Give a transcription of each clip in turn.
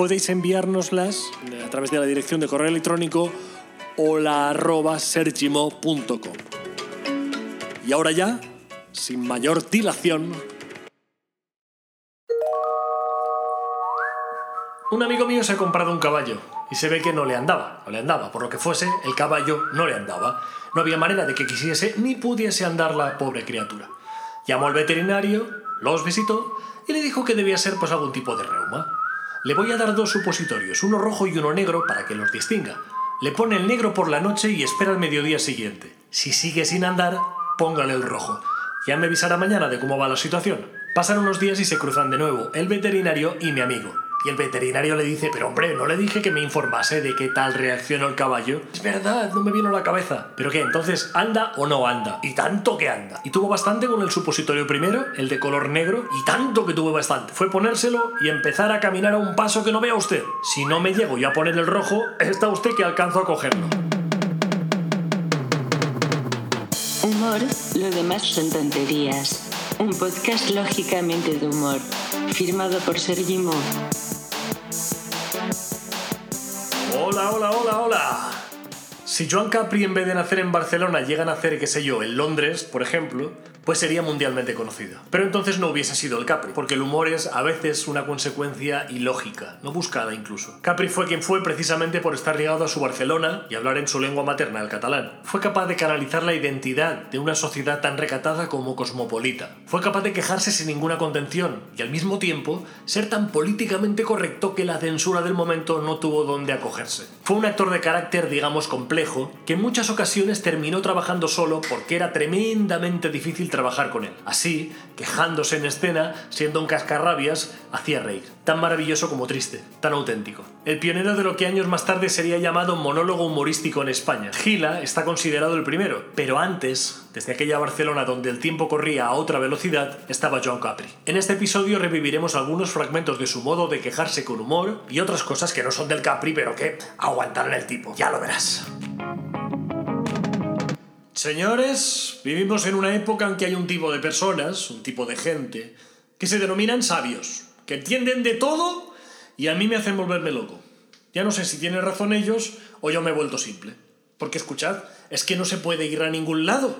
podéis enviárnoslas a través de la dirección de correo electrónico hola.sergimo.com. Y ahora ya, sin mayor dilación, un amigo mío se ha comprado un caballo y se ve que no le andaba, no le andaba, por lo que fuese, el caballo no le andaba. No había manera de que quisiese ni pudiese andar la pobre criatura. Llamó al veterinario, los visitó y le dijo que debía ser pues algún tipo de reuma. Le voy a dar dos supositorios, uno rojo y uno negro para que los distinga. Le pone el negro por la noche y espera el mediodía siguiente. Si sigue sin andar, póngale el rojo. Ya me avisará mañana de cómo va la situación. Pasan unos días y se cruzan de nuevo el veterinario y mi amigo. Y el veterinario le dice, pero hombre, no le dije que me informase de qué tal reaccionó el caballo. Es verdad, no me vino a la cabeza. ¿Pero qué? Entonces, ¿anda o no anda? Y tanto que anda. Y tuvo bastante con el supositorio primero, el de color negro, y tanto que tuvo bastante. Fue ponérselo y empezar a caminar a un paso que no vea usted. Si no me llego yo a poner el rojo, está usted que alcanzo a cogerlo. Humor, lo demás son tonterías. Un podcast lógicamente de humor, firmado por Sergi Mo. 欧了欧了欧了。Si Joan Capri en vez de nacer en Barcelona llega a nacer, qué sé yo, en Londres, por ejemplo, pues sería mundialmente conocido. Pero entonces no hubiese sido el Capri, porque el humor es a veces una consecuencia ilógica, no buscada incluso. Capri fue quien fue precisamente por estar ligado a su Barcelona y hablar en su lengua materna, el catalán. Fue capaz de canalizar la identidad de una sociedad tan recatada como cosmopolita. Fue capaz de quejarse sin ninguna contención y al mismo tiempo ser tan políticamente correcto que la censura del momento no tuvo donde acogerse. Fue un actor de carácter, digamos, complejo, que en muchas ocasiones terminó trabajando solo porque era tremendamente difícil trabajar con él. Así, quejándose en escena, siendo un cascarrabias, hacía reír. Tan maravilloso como triste, tan auténtico. El pionero de lo que años más tarde sería llamado monólogo humorístico en España. Gila está considerado el primero, pero antes, desde aquella Barcelona donde el tiempo corría a otra velocidad, estaba Joan Capri. En este episodio reviviremos algunos fragmentos de su modo de quejarse con humor y otras cosas que no son del Capri, pero que aguantaron el tipo. Ya lo verás. Señores, vivimos en una época en que hay un tipo de personas, un tipo de gente, que se denominan sabios, que entienden de todo y a mí me hacen volverme loco. Ya no sé si tienen razón ellos o yo me he vuelto simple. Porque escuchad, es que no se puede ir a ningún lado.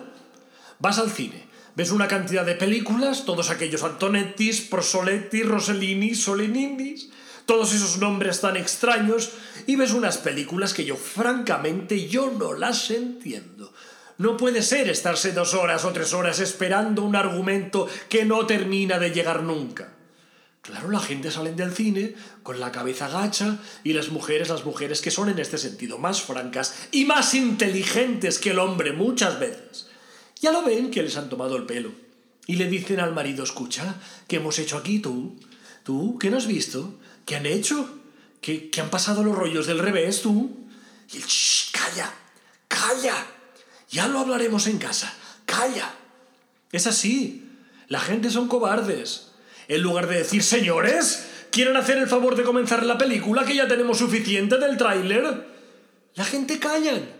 Vas al cine, ves una cantidad de películas, todos aquellos Antonettis, Prosoletti, Rossellini, Soleninis, todos esos nombres tan extraños, y ves unas películas que yo francamente yo no las entiendo. No puede ser estarse dos horas o tres horas esperando un argumento que no termina de llegar nunca. Claro, la gente sale del cine con la cabeza gacha y las mujeres, las mujeres que son en este sentido más francas y más inteligentes que el hombre muchas veces, ya lo ven que les han tomado el pelo y le dicen al marido, escucha, ¿qué hemos hecho aquí tú? ¿Tú? ¿Qué no has visto? ¿Qué han hecho? ¿Qué, qué han pasado los rollos del revés tú? Y el, calla, calla. Ya lo hablaremos en casa. Calla. Es así. La gente son cobardes. En lugar de decir, señores, ¿quieren hacer el favor de comenzar la película que ya tenemos suficiente del tráiler? La gente callan.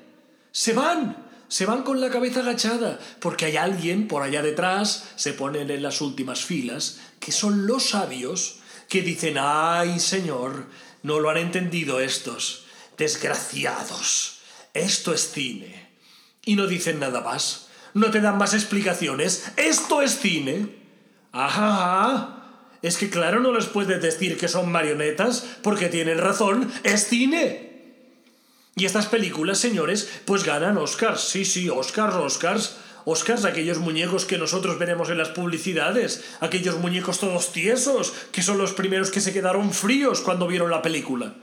Se van. Se van con la cabeza agachada, porque hay alguien por allá detrás, se ponen en las últimas filas, que son los sabios, que dicen, ay, señor, no lo han entendido estos. Desgraciados. Esto es cine y no dicen nada más. No te dan más explicaciones. Esto es cine. Ajá. Es que claro, no les puedes decir que son marionetas porque tienen razón. Es cine. Y estas películas, señores, pues ganan Oscars. Sí, sí, Oscars, Oscars. Oscars, aquellos muñecos que nosotros veremos en las publicidades, aquellos muñecos todos tiesos, que son los primeros que se quedaron fríos cuando vieron la película.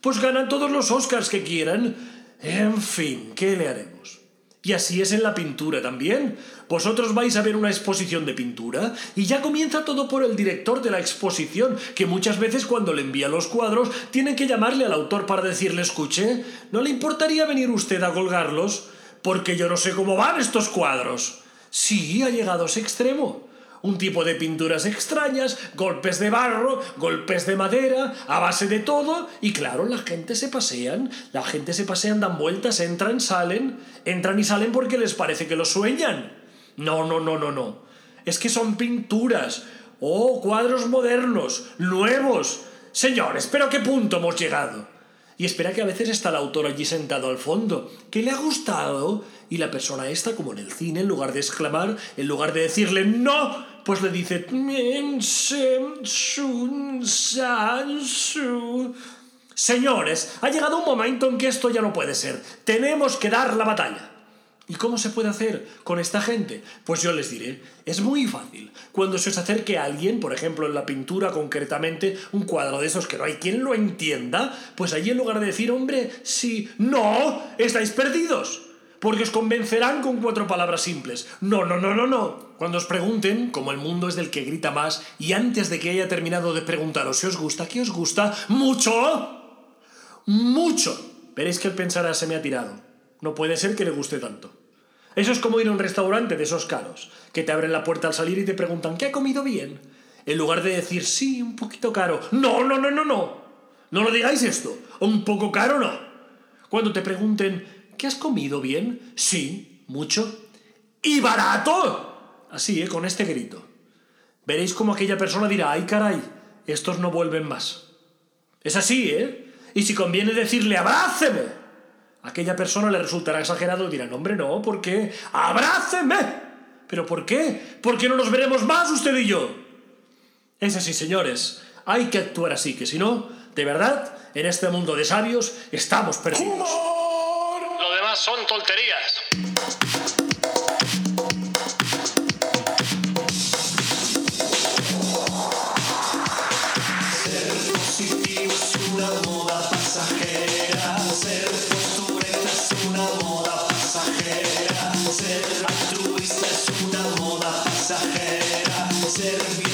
Pues ganan todos los Oscars que quieran. En fin, ¿qué le haremos? Y así es en la pintura también. Vosotros vais a ver una exposición de pintura y ya comienza todo por el director de la exposición, que muchas veces cuando le envía los cuadros tiene que llamarle al autor para decirle, escuche, ¿no le importaría venir usted a colgarlos? Porque yo no sé cómo van estos cuadros. Sí, ha llegado a ese extremo un tipo de pinturas extrañas, golpes de barro, golpes de madera, a base de todo, y claro, la gente se pasean, la gente se pasean, dan vueltas, entran, salen, entran y salen porque les parece que lo sueñan. No, no, no, no, no. Es que son pinturas, oh, cuadros modernos, nuevos. Señores, pero ¿a qué punto hemos llegado? Y espera que a veces está el autor allí sentado al fondo, que le ha gustado, y la persona esta, como en el cine, en lugar de exclamar, en lugar de decirle no, pues le dice... Señores, ha llegado un momento en que esto ya no puede ser. Tenemos que dar la batalla. ¿Y cómo se puede hacer con esta gente? Pues yo les diré, es muy fácil. Cuando se os acerque a alguien, por ejemplo en la pintura concretamente, un cuadro de esos que no hay quien lo entienda, pues allí en lugar de decir, hombre, sí, no, estáis perdidos porque os convencerán con cuatro palabras simples. No, no, no, no, no. Cuando os pregunten, como el mundo es del que grita más, y antes de que haya terminado de preguntaros si os gusta, ¿qué os gusta? ¡Mucho! ¡Mucho! Veréis que él pensará, se me ha tirado. No puede ser que le guste tanto. Eso es como ir a un restaurante de esos caros, que te abren la puerta al salir y te preguntan, ¿qué ha comido bien? En lugar de decir, sí, un poquito caro. No, no, no, no, no. No lo digáis esto. Un poco caro no. Cuando te pregunten, ¿Qué has comido bien? Sí, mucho. ¡Y barato! Así, ¿eh? Con este grito. Veréis cómo aquella persona dirá, ay caray, estos no vuelven más. Es así, ¿eh? Y si conviene decirle, abráceme, aquella persona le resultará exagerado y dirá, no, hombre, no, ¿por qué? ¡Abráceme! ¿Pero por qué? ¿Por qué no nos veremos más usted y yo? Es así, señores. Hay que actuar así, que si no, de verdad, en este mundo de sabios estamos perdidos son tonterías. Ser altruista es una moda pasajera. Ser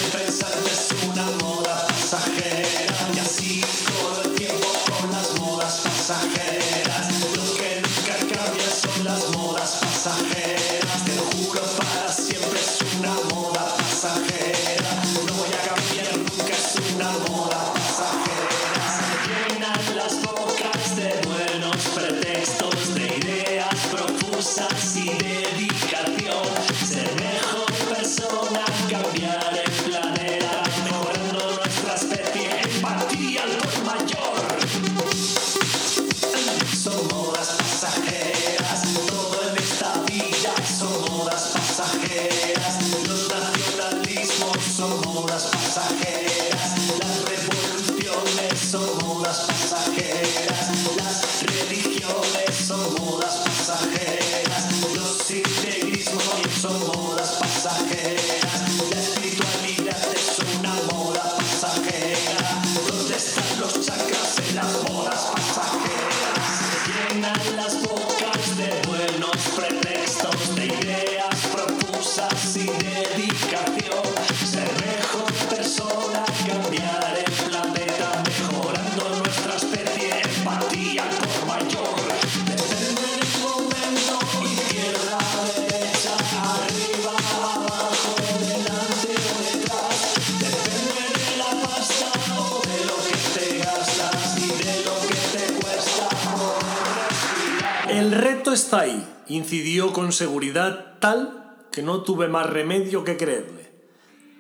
está ahí. Incidió con seguridad tal que no tuve más remedio que creerle.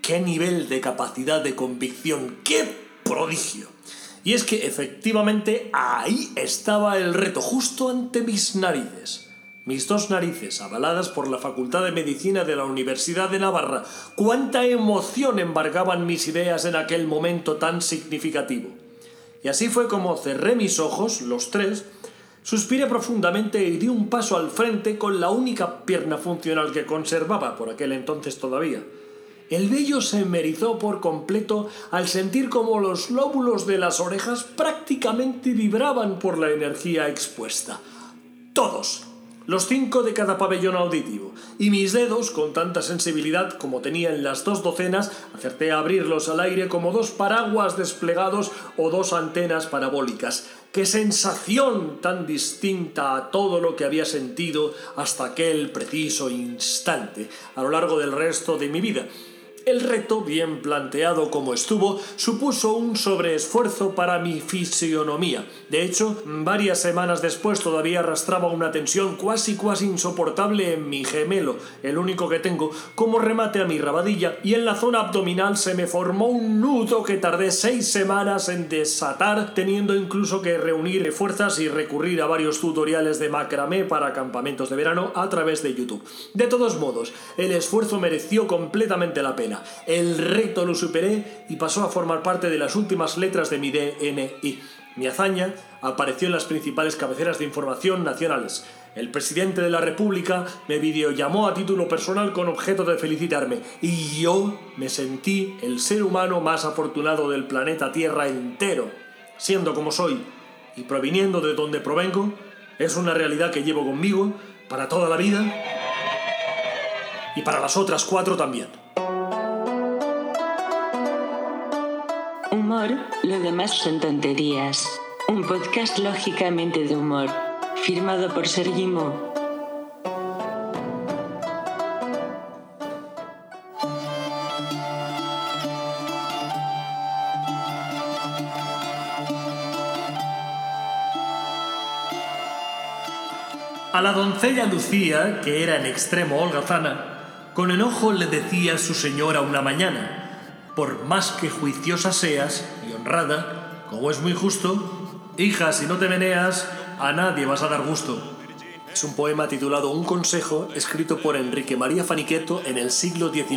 ¡Qué nivel de capacidad de convicción! ¡Qué prodigio! Y es que efectivamente ahí estaba el reto, justo ante mis narices. Mis dos narices, avaladas por la Facultad de Medicina de la Universidad de Navarra. ¡Cuánta emoción embargaban mis ideas en aquel momento tan significativo! Y así fue como cerré mis ojos, los tres, Suspiré profundamente y di un paso al frente con la única pierna funcional que conservaba por aquel entonces todavía. El vello se me erizó por completo al sentir como los lóbulos de las orejas prácticamente vibraban por la energía expuesta. Todos, los cinco de cada pabellón auditivo, y mis dedos, con tanta sensibilidad como tenía en las dos docenas, acerté a abrirlos al aire como dos paraguas desplegados o dos antenas parabólicas. ¡Qué sensación tan distinta a todo lo que había sentido hasta aquel preciso instante a lo largo del resto de mi vida! El reto, bien planteado como estuvo, supuso un sobreesfuerzo para mi fisionomía. De hecho, varias semanas después todavía arrastraba una tensión cuasi cuasi insoportable en mi gemelo, el único que tengo, como remate a mi rabadilla, y en la zona abdominal se me formó un nudo que tardé seis semanas en desatar, teniendo incluso que reunir fuerzas y recurrir a varios tutoriales de macramé para campamentos de verano a través de YouTube. De todos modos, el esfuerzo mereció completamente la pena. El reto lo superé y pasó a formar parte de las últimas letras de mi DNI. Mi hazaña apareció en las principales cabeceras de información nacionales. El presidente de la República me videollamó a título personal con objeto de felicitarme y yo me sentí el ser humano más afortunado del planeta Tierra entero. Siendo como soy y proviniendo de donde provengo, es una realidad que llevo conmigo para toda la vida y para las otras cuatro también. Lo demás son tonterías. Un podcast lógicamente de humor. Firmado por Sergi Mo. A la doncella Lucía, que era en extremo holgazana, con enojo le decía su señora una mañana, por más que juiciosa seas honrada, como es muy justo, hija, si no te meneas, a nadie vas a dar gusto. Es un poema titulado Un consejo, escrito por Enrique María Faniqueto en el siglo XIX.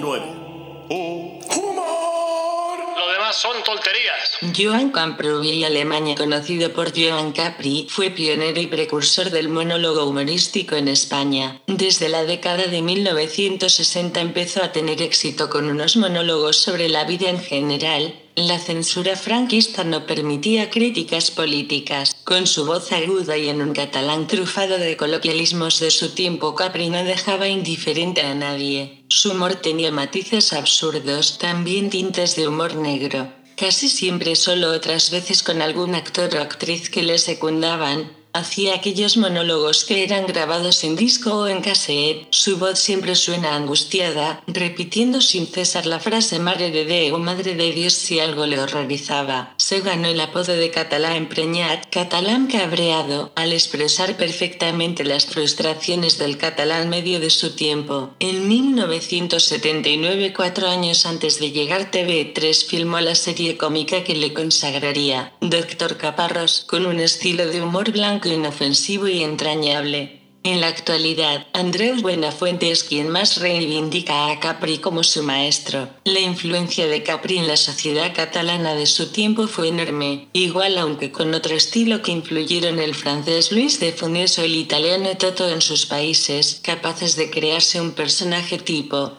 Lo demás son tonterías. Joan Capri, Alemania, conocido por Joan Capri, fue pionero y precursor del monólogo humorístico en España. Desde la década de 1960 empezó a tener éxito con unos monólogos sobre la vida en general. La censura franquista no permitía críticas políticas. Con su voz aguda y en un catalán trufado de coloquialismos de su tiempo, Capri no dejaba indiferente a nadie. Su humor tenía matices absurdos, también tintes de humor negro. Casi siempre solo otras veces con algún actor o actriz que le secundaban, hacía aquellos monólogos que eran grabados en disco o en cassette. Su voz siempre suena angustiada, repitiendo sin cesar la frase Madre de Déu, Madre de Dios si algo le horrorizaba. Se ganó el apodo de catalán empreñat, catalán cabreado, al expresar perfectamente las frustraciones del catalán medio de su tiempo. En 1979, cuatro años antes de llegar TV3, filmó la serie cómica que le consagraría, Doctor Caparros, con un estilo de humor blanco inofensivo y entrañable. En la actualidad, Andreu Buenafuente es quien más reivindica a Capri como su maestro. La influencia de Capri en la sociedad catalana de su tiempo fue enorme, igual aunque con otro estilo que influyeron el francés Luis de Funès o el italiano Toto en sus países, capaces de crearse un personaje tipo.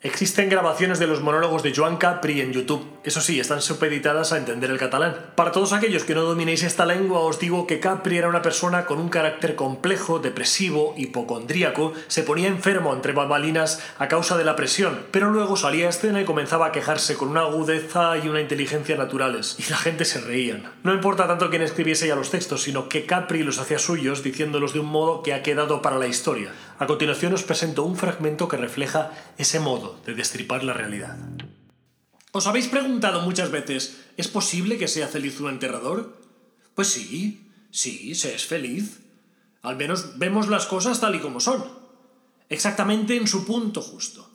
Existen grabaciones de los monólogos de Joan Capri en YouTube. Eso sí, están supeditadas a entender el catalán. Para todos aquellos que no dominéis esta lengua, os digo que Capri era una persona con un carácter complejo, depresivo, hipocondríaco, se ponía enfermo entre bambalinas a causa de la presión, pero luego salía a escena y comenzaba a quejarse con una agudeza y una inteligencia naturales. Y la gente se reían. No importa tanto quién escribiese ya los textos, sino que Capri los hacía suyos diciéndolos de un modo que ha quedado para la historia. A continuación os presento un fragmento que refleja ese modo de destripar la realidad. ¿Os habéis preguntado muchas veces, ¿es posible que sea feliz un enterrador? Pues sí, sí, se es feliz. Al menos vemos las cosas tal y como son. Exactamente en su punto justo.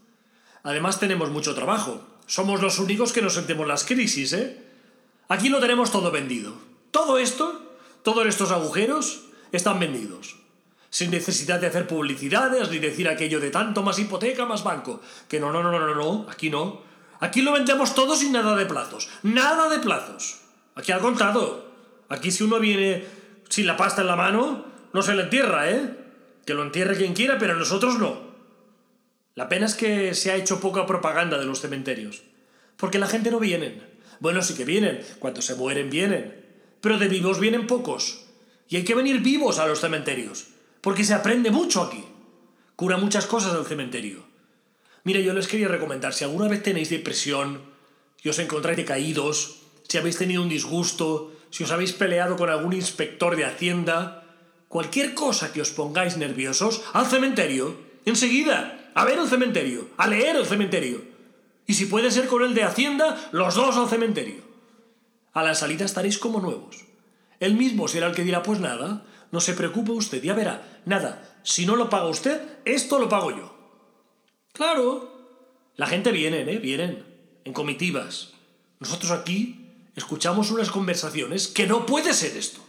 Además tenemos mucho trabajo. Somos los únicos que nos sentimos las crisis, ¿eh? Aquí lo tenemos todo vendido. Todo esto, todos estos agujeros, están vendidos sin necesidad de hacer publicidades ni decir aquello de tanto más hipoteca más banco. Que no, no, no, no, no, aquí no. Aquí lo vendemos todo sin nada de plazos. Nada de plazos. Aquí al contado. Aquí si uno viene sin la pasta en la mano, no se le entierra, ¿eh? Que lo entierre quien quiera, pero nosotros no. La pena es que se ha hecho poca propaganda de los cementerios. Porque la gente no viene. Bueno, sí que vienen. Cuando se mueren, vienen. Pero de vivos vienen pocos. Y hay que venir vivos a los cementerios. porque se aprende mucho aquí. Cura muchas cosas el cementerio. Mira, yo les quería recomendar, si alguna vez tenéis depresión, si os encontráis decaídos, si habéis tenido un disgusto, si os habéis peleado con algún inspector de Hacienda, cualquier cosa que os pongáis nerviosos, al cementerio, enseguida, a ver el cementerio, a leer el cementerio. Y si puede ser con el de Hacienda, los dos al cementerio. A la salida estaréis como nuevos. Él mismo será el que dirá, pues nada, no se preocupe usted, ya verá, nada, si no lo paga usted, esto lo pago yo. Claro. La gente viene, ¿eh? Vienen, en comitivas. Nosotros aquí escuchamos unas conversaciones que no puede ser esto.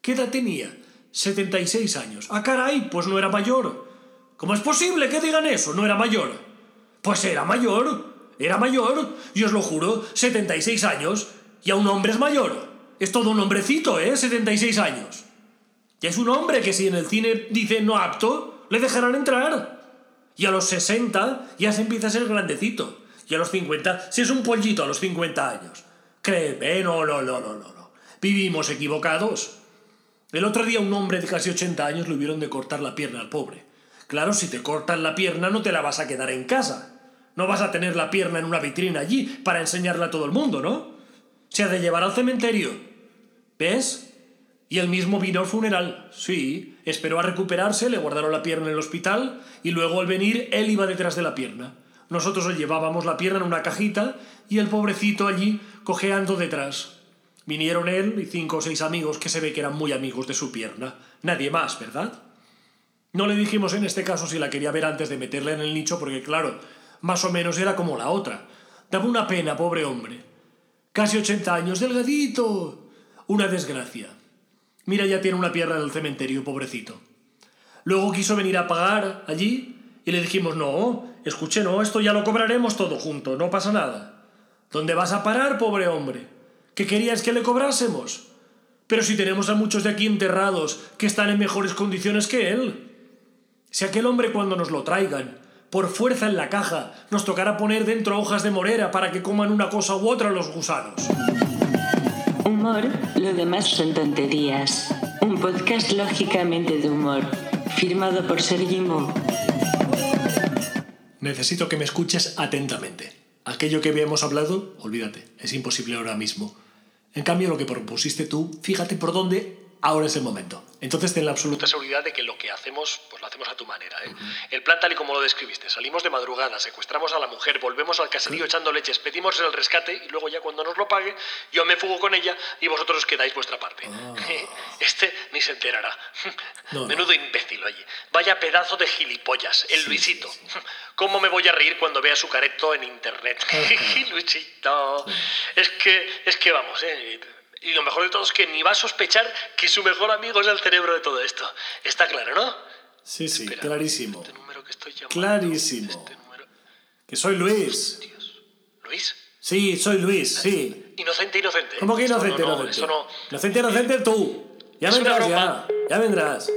¿Qué edad tenía? 76 años. Ah, caray, pues no era mayor. ¿Cómo es posible que digan eso? No era mayor. Pues era mayor. Era mayor. Y os lo juro, 76 años. Y a un hombre es mayor. Es todo un hombrecito, ¿eh? 76 años. Ya es un hombre que si en el cine dice no apto, le dejarán entrar. Y a los 60 ya se empieza a ser grandecito. Y a los 50, si es un pollito a los 50 años. Créeme, no, no, no, no, no. no. Vivimos equivocados. El otro día un hombre de casi 80 años le hubieron de cortar la pierna al pobre. Claro, si te cortan la pierna no te la vas a quedar en casa. No vas a tener la pierna en una vitrina allí para enseñarla a todo el mundo, ¿no? Se ha de llevar al cementerio. ¿Ves? Y él mismo vino al funeral. Sí, esperó a recuperarse, le guardaron la pierna en el hospital y luego al venir él iba detrás de la pierna. Nosotros le llevábamos la pierna en una cajita y el pobrecito allí cojeando detrás. Vinieron él y cinco o seis amigos que se ve que eran muy amigos de su pierna. Nadie más, ¿verdad? No le dijimos en este caso si la quería ver antes de meterla en el nicho porque, claro, más o menos era como la otra. Daba una pena, pobre hombre. Casi 80 años, delgadito. Una desgracia. Mira, ya tiene una pierna en el cementerio, pobrecito. Luego quiso venir a pagar allí y le dijimos, no, escuche, no, esto ya lo cobraremos todo junto, no pasa nada. ¿Dónde vas a parar, pobre hombre? ¿Qué querías que le cobrásemos? Pero si tenemos a muchos de aquí enterrados que están en mejores condiciones que él. Si aquel hombre cuando nos lo traigan, por fuerza en la caja, nos tocará poner dentro hojas de morera para que coman una cosa u otra los gusanos. Humor, lo demás son tonterías. Un podcast lógicamente de humor. Firmado por Sergi Mo. Necesito que me escuches atentamente. Aquello que habíamos hablado, olvídate, es imposible ahora mismo. En cambio, lo que propusiste tú, fíjate por dónde ahora es el momento. Entonces ten la absoluta seguridad de que lo que hacemos, pues lo hacemos a tu manera. ¿eh? El plan tal y como lo describiste, salimos de madrugada, secuestramos a la mujer, volvemos al caserío echando leches, pedimos el rescate y luego ya cuando nos lo pague, yo me fugo con ella y vosotros os quedáis vuestra parte. Este ni se enterará. No, no. Menudo imbécil, oye. Vaya pedazo de gilipollas, el Sí, Luisito. sí, sí. ¿Cómo me voy a reír cuando vea su careto en internet? Luisito. Es que, es que vamos, ¿eh? Y lo mejor de todo es que ni va a sospechar que su mejor amigo es el cerebro de todo esto. Está claro, ¿no? Sí, sí, Espera, clarísimo. Este número que estoy llamando, Clarísimo. Este número... Que soy Luis. Dios. ¿Luis? Sí, soy Luis, sí. Inocente, inocente. ¿Cómo que inocente, no, no, inocente? No... Inocente, inocente tú. Ya Es vendrás, ya. Ya vendrás.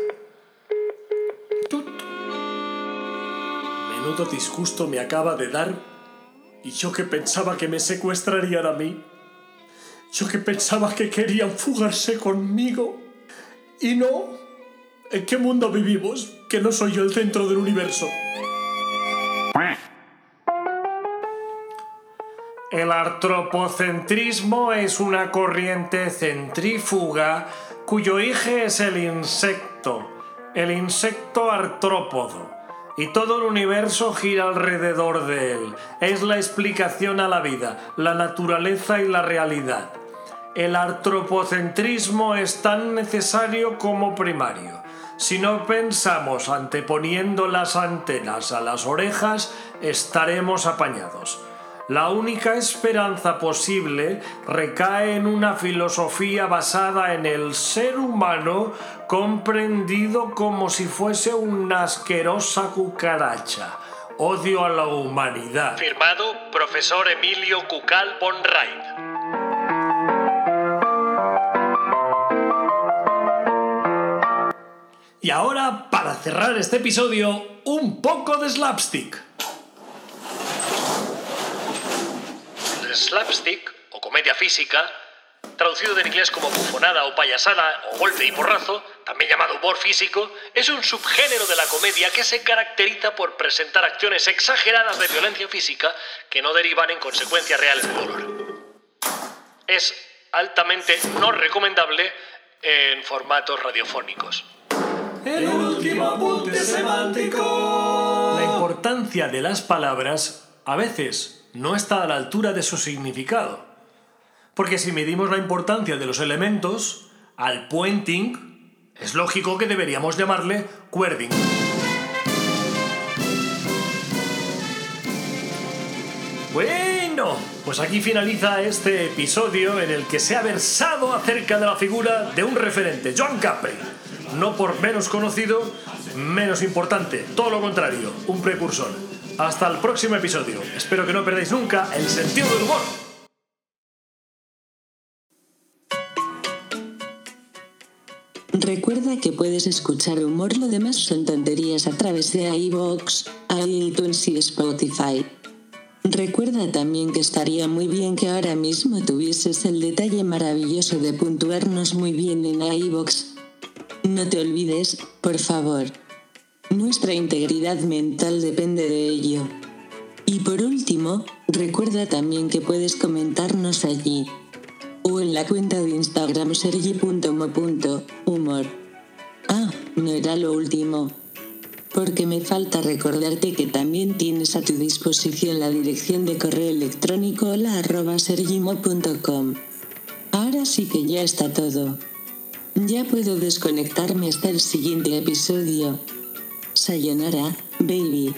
Menudo disgusto me acaba de dar. Y yo que pensaba que me secuestrarían a mí. Yo que pensaba que querían fugarse conmigo. Y no. ¿En qué mundo vivimos? Que no soy yo el centro del universo. El antropocentrismo es una corriente centrífuga cuyo eje es el insecto, el insecto artrópodo, y todo el universo gira alrededor de él. Es la explicación a la vida, la naturaleza y la realidad. El antropocentrismo es tan necesario como primario. Si no pensamos anteponiendo las antenas a las orejas, estaremos apañados. La única esperanza posible recae en una filosofía basada en el ser humano comprendido como si fuese una asquerosa cucaracha. Odio a la humanidad. Firmado, profesor Emilio Cucal von Reit. Y ahora, para cerrar este episodio, un poco de slapstick. El slapstick, o comedia física, traducido del inglés como bufonada o payasada o golpe y porrazo, también llamado humor físico, es un subgénero de la comedia que se caracteriza por presentar acciones exageradas de violencia física que no derivan en consecuencias reales de dolor. Es altamente no recomendable en formatos radiofónicos. El último apunte semántico. La importancia de las palabras a veces no está a la altura de su significado. Porque si medimos la importancia de los elementos, al pointing es lógico que deberíamos llamarle querding. Bueno, pues aquí finaliza este episodio en el que se ha versado acerca de la figura de un referente, John Capri. No por menos conocido, menos importante, todo lo contrario, un precursor. Hasta el próximo episodio. Espero que no perdáis nunca el sentido del humor. Recuerda que puedes escuchar humor, lo demás son tonterías a través de iVoox, iTunes y Spotify. Recuerda también que estaría muy bien que ahora mismo tuvieses el detalle maravilloso de puntuarnos muy bien en iVoox. No te olvides, por favor. Nuestra integridad mental depende de ello. Y por último, recuerda también que puedes comentarnos allí o en la cuenta de Instagram sergi.mo.humor. Ah, no era lo último. Porque me falta recordarte que también tienes a tu disposición la dirección de correo electrónico hola arroba. Ahora sí que ya está todo. Ya puedo desconectarme hasta el siguiente episodio. Sayonara, baby.